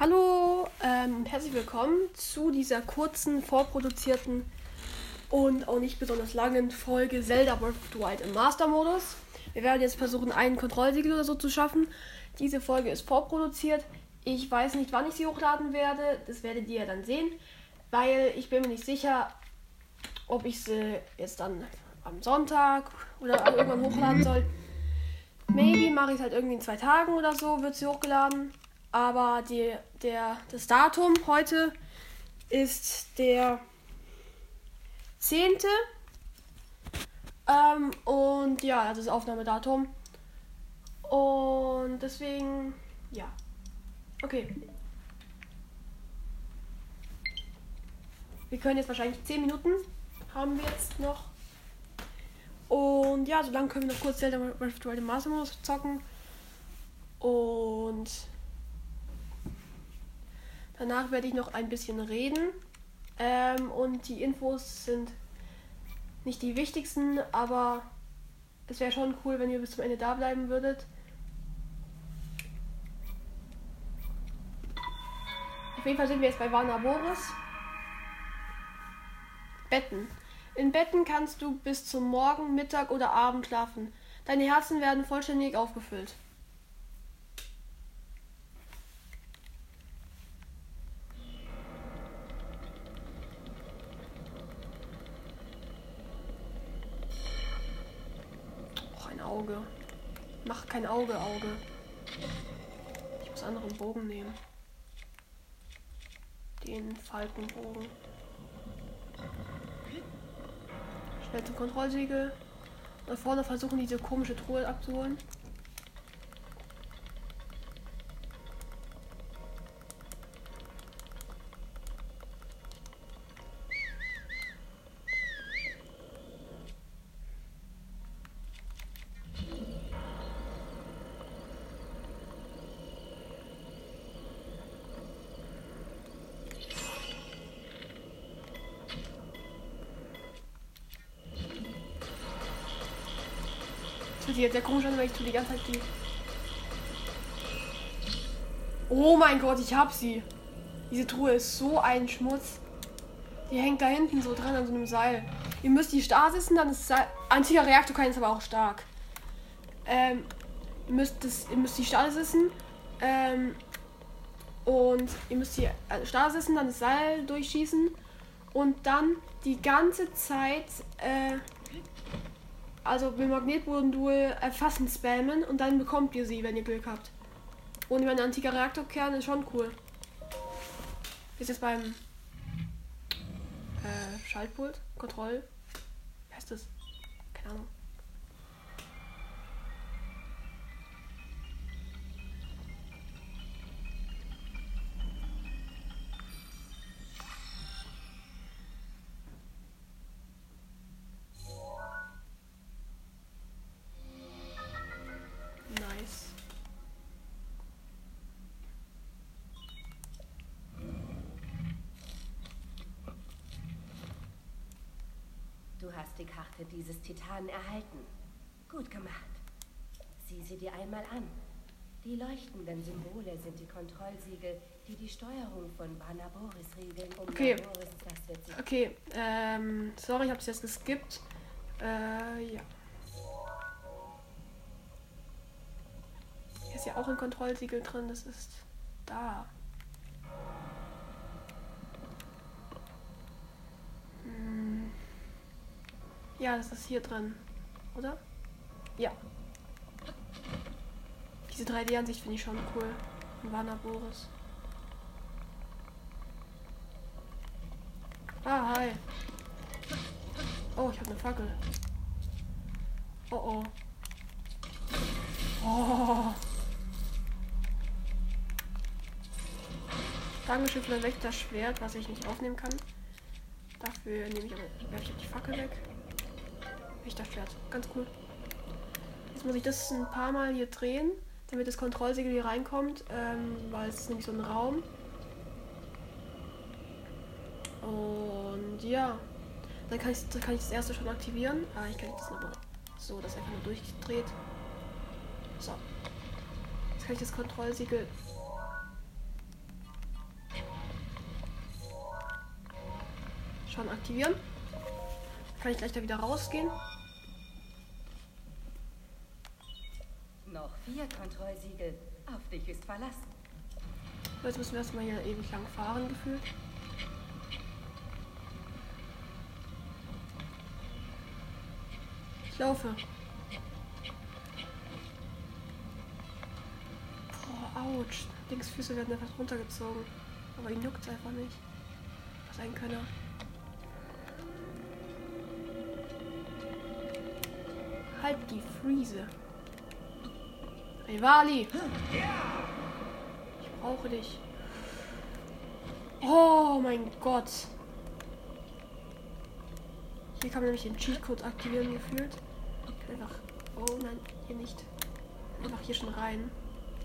Hallo ähm, herzlich willkommen zu dieser kurzen, vorproduzierten und auch nicht besonders langen Folge Zelda Breath of the Wild im Master-Modus. Wir werden jetzt versuchen, einen Kontrollsiegel oder so zu schaffen. Diese Folge ist vorproduziert. Ich weiß nicht, wann ich sie hochladen werde. Das werdet ihr ja dann sehen, weil ich bin mir nicht sicher, ob ich sie jetzt dann am Sonntag oder irgendwann hochladen soll. Maybe mache ich es halt irgendwie in zwei Tagen oder so, wird sie hochgeladen. Aber die, der, das Datum heute ist der 10. Ähm, und ja, das Aufnahmedatum. Und deswegen, ja. Okay. Wir können jetzt wahrscheinlich 10 Minuten haben wir jetzt noch. Und ja, so lange können wir noch kurz Zelda Breath of the Wild Master zocken. Und Danach werde ich noch ein bisschen reden. Ähm, und die Infos sind nicht die wichtigsten, aber es wäre schon cool, wenn ihr bis zum Ende da bleiben würdet. Auf jeden Fall sind wir jetzt bei Warner Boris. Betten. In Betten kannst du bis zum Morgen, Mittag oder Abend schlafen. Deine Herzen werden vollständig aufgefüllt. Auge. Mach kein Auge, Auge. Ich muss anderen Bogen nehmen. Den Falkenbogen. Schnell zum Kontrollsiegel. Da vorne versuchen diese komische Truhe abzuholen. Fühlt sich jetzt sehr komisch an, weil ich tue die ganze Zeit die. Oh mein Gott, ich hab sie. Diese Truhe ist so ein Schmutz. Die hängt da hinten so dran an so einem Seil. Ihr müsst die Stasissen, dann ist Seil. Antiker Reaktor kann ist aber auch stark. Ähm, ihr müsst das, ihr müsst die Stasissen, ähm, und ihr müsst die äh, Stasissen, dann das Seil durchschießen und dann die ganze Zeit, äh, also mit Magnetmodul erfassen spammen und dann bekommt ihr sie, wenn ihr Glück habt. Und mein antiker Reaktorkern ist schon cool. Ist jetzt beim äh, Schaltpult, Kontroll. Wie heißt das? Keine Ahnung. Du hast die Karte dieses Titanen erhalten. Gut gemacht. Sieh sie dir einmal an. Die leuchtenden Symbole sind die Kontrollsiegel, die die Steuerung von Vanaboris regeln, um Okay. Naboris, das wird sich Okay, ähm, sorry, ich hab's jetzt geskippt. Äh, ja. Hier ist ja auch ein Kontrollsiegel drin, das ist da. Ja, das ist hier drin, oder? Ja. Diese 3D-Ansicht finde ich schon cool. Warner Boris. Ah, hi. Oh, ich habe eine Fackel. Oh oh. Oh. Dankeschön für das Wächterschwert, was ich nicht aufnehmen kann. Dafür nehme ich aber ich die Fackel weg. Lichterschwert. Ganz cool. Jetzt muss ich das ein paar Mal hier drehen, damit das Kontrollsiegel hier reinkommt, ähm, weil es ist nämlich so ein Raum. Und ja, dann kann ich, dann kann ich das erste schon aktivieren. Ah, ich kann das nochmal so, dass einfach nur durchdreht. So. Jetzt kann ich das Kontrollsiegel schon aktivieren. Kann ich gleich da wieder rausgehen. Noch vier Kontrollsiegel. Auf dich ist Verlass. Jetzt müssen wir erstmal hier ewig lang fahren, gefühlt. Ich laufe. Boah, ouch. Linksfüße werden einfach runtergezogen. Aber ihn juckt einfach nicht. Was ein Könner. Halt die Friese. Rivali! Ich brauche dich. Oh mein Gott. Hier kann man nämlich den Cheatcode aktivieren gefühlt. Einfach. Oh nein, hier nicht. Einfach hier schon rein.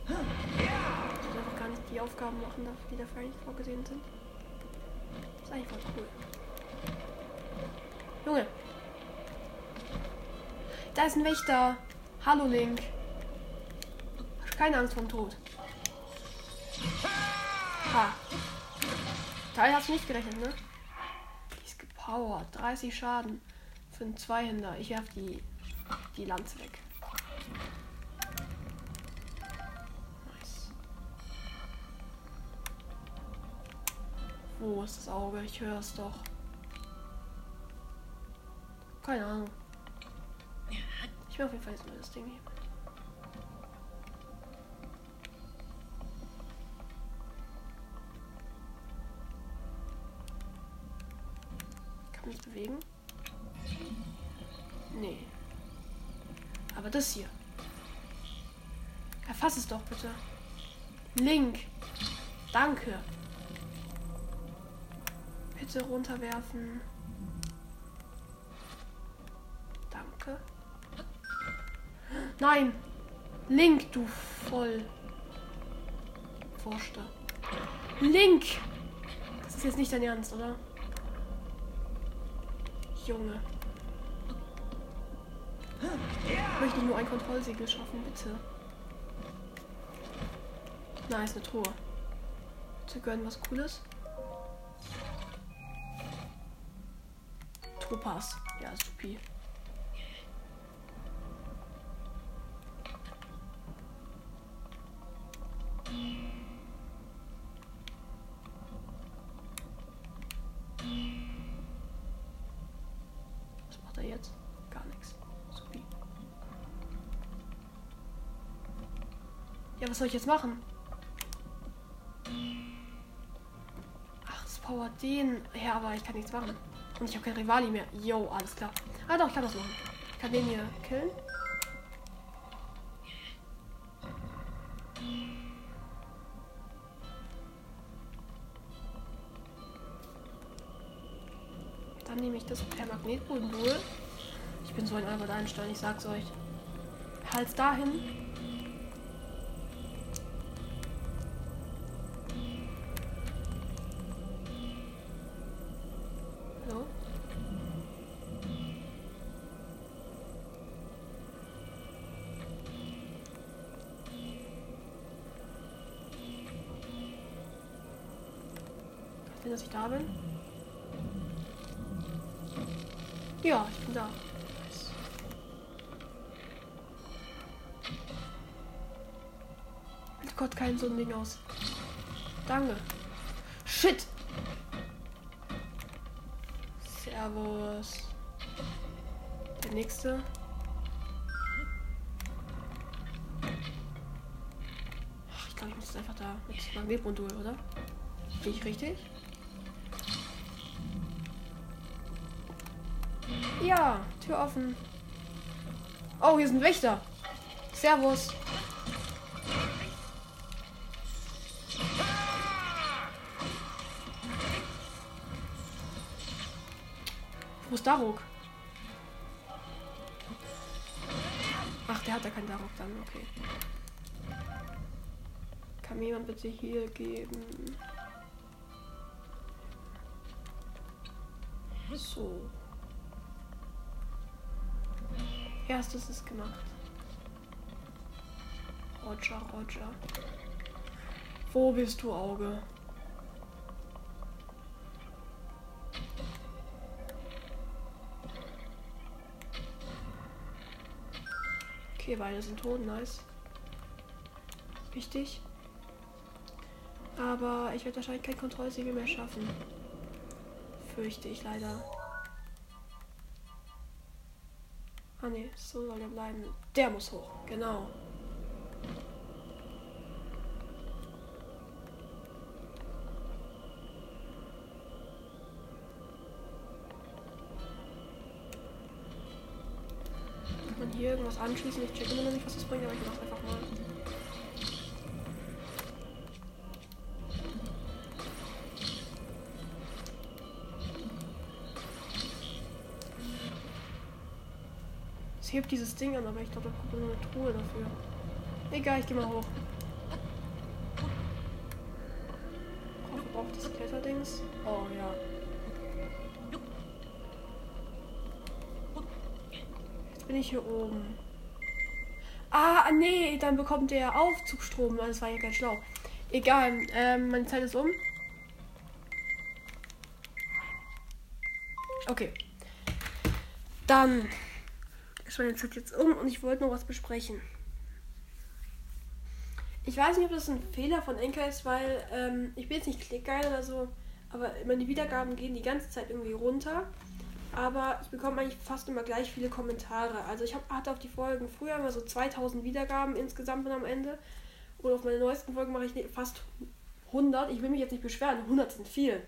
Ich will einfach gar nicht die Aufgaben machen, die dafür eigentlich vorgesehen sind. Das ist eigentlich voll cool. Junge. Da ist ein Wächter. Hallo Link. Keine Angst vom Tod. Ha. Teil hast du nicht gerechnet, ne? Die ist gepowert. 30 Schaden. Für einen Zweihänder. Ich werf die, die Lanze weg. Nice. Wo ist das Auge? Ich höre es doch. Keine Ahnung. Ich will auf jeden Fall jetzt mal das Ding hier. Bewegen? Nee. Aber das hier. Erfass es doch bitte. Link. Danke. Bitte runterwerfen. Danke. Nein. Link, du voll. Forscher. Link. Das ist jetzt nicht dein Ernst, oder? Junge. Ich möchte nur ein Kontrollsiegel schaffen, bitte. Nice, eine Truhe. Zu gönnen was Cooles. Topaz. Ja, supi. Ja, was soll ich jetzt machen? Ach, das powert den. Ja, aber ich kann nichts machen. Und ich habe kein Rivali mehr. Yo, alles klar. Ah doch, ich kann das machen. Ich kann den hier killen. Dann nehme ich das per Magnetmodul. Ich bin so ein Albert Einstein, ich sag's euch. Hals dahin. Dass ich da bin? Ja, ich bin da. Hält Gott kein so ein Ding aus. Danke. Shit. Servus. Der nächste. Ach, ich glaube, ich muss jetzt einfach da mit Magnetmodul, oder? Bin ich richtig? Ja, Tür offen. Oh, hier sind Wächter. Servus. Wo ist Daruk? Ach, der hat ja keinen Daruk dann, okay. Kann mir jemand bitte hier geben? So. Erstes ist gemacht. Roger, Roger. Wo bist du, Auge? Okay, beide sind tot, nice. Wichtig. Aber ich werde wahrscheinlich kein Kontrollsiegel mehr schaffen. Fürchte ich leider. Ah ne, so soll er bleiben. Der muss hoch, genau. Kann man hier irgendwas anschließen? Ich check immer noch nicht, was das bringt, aber ich mach's einfach mal. Hebt dieses Ding an, aber ich glaube, da kommt eine Truhe dafür. Egal, ich geh mal hoch. Braucht braucht das Kletterdings? Oh ja. Jetzt bin ich hier oben. Ah, nee, dann bekommt der Aufzugstrom. Das war ja ganz schlau. Egal, ähm, meine Zeit ist um. Okay. Dann ist meine Zeit jetzt um und ich wollte noch was besprechen. Ich weiß nicht, ob das ein Fehler von Enker ist, weil ähm, ich bin jetzt nicht klickgeil oder so, aber meine Wiedergaben gehen die ganze Zeit irgendwie runter. Aber ich bekomme eigentlich fast immer gleich viele Kommentare. Also ich hab, hatte auf die Folgen früher immer so 2000 Wiedergaben insgesamt am Ende. Und auf meine neuesten Folgen mache ich fast 100. Ich will mich jetzt nicht beschweren, 100 sind viel.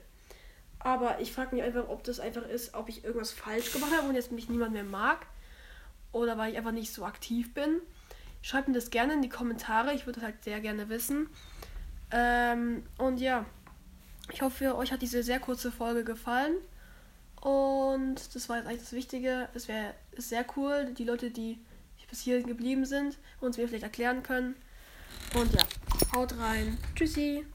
Aber ich frage mich einfach, ob das einfach ist, ob ich irgendwas falsch gemacht habe und jetzt mich niemand mehr mag. Oder weil ich einfach nicht so aktiv bin. Schreibt mir das gerne in die Kommentare. Ich würde das halt sehr gerne wissen. Ähm, und ja, ich hoffe, euch hat diese sehr kurze Folge gefallen. Und das war jetzt eigentlich das Wichtige. Es wäre sehr cool, die Leute, die bis hierhin geblieben sind, uns mir vielleicht erklären können. Und ja, haut rein. Tschüssi.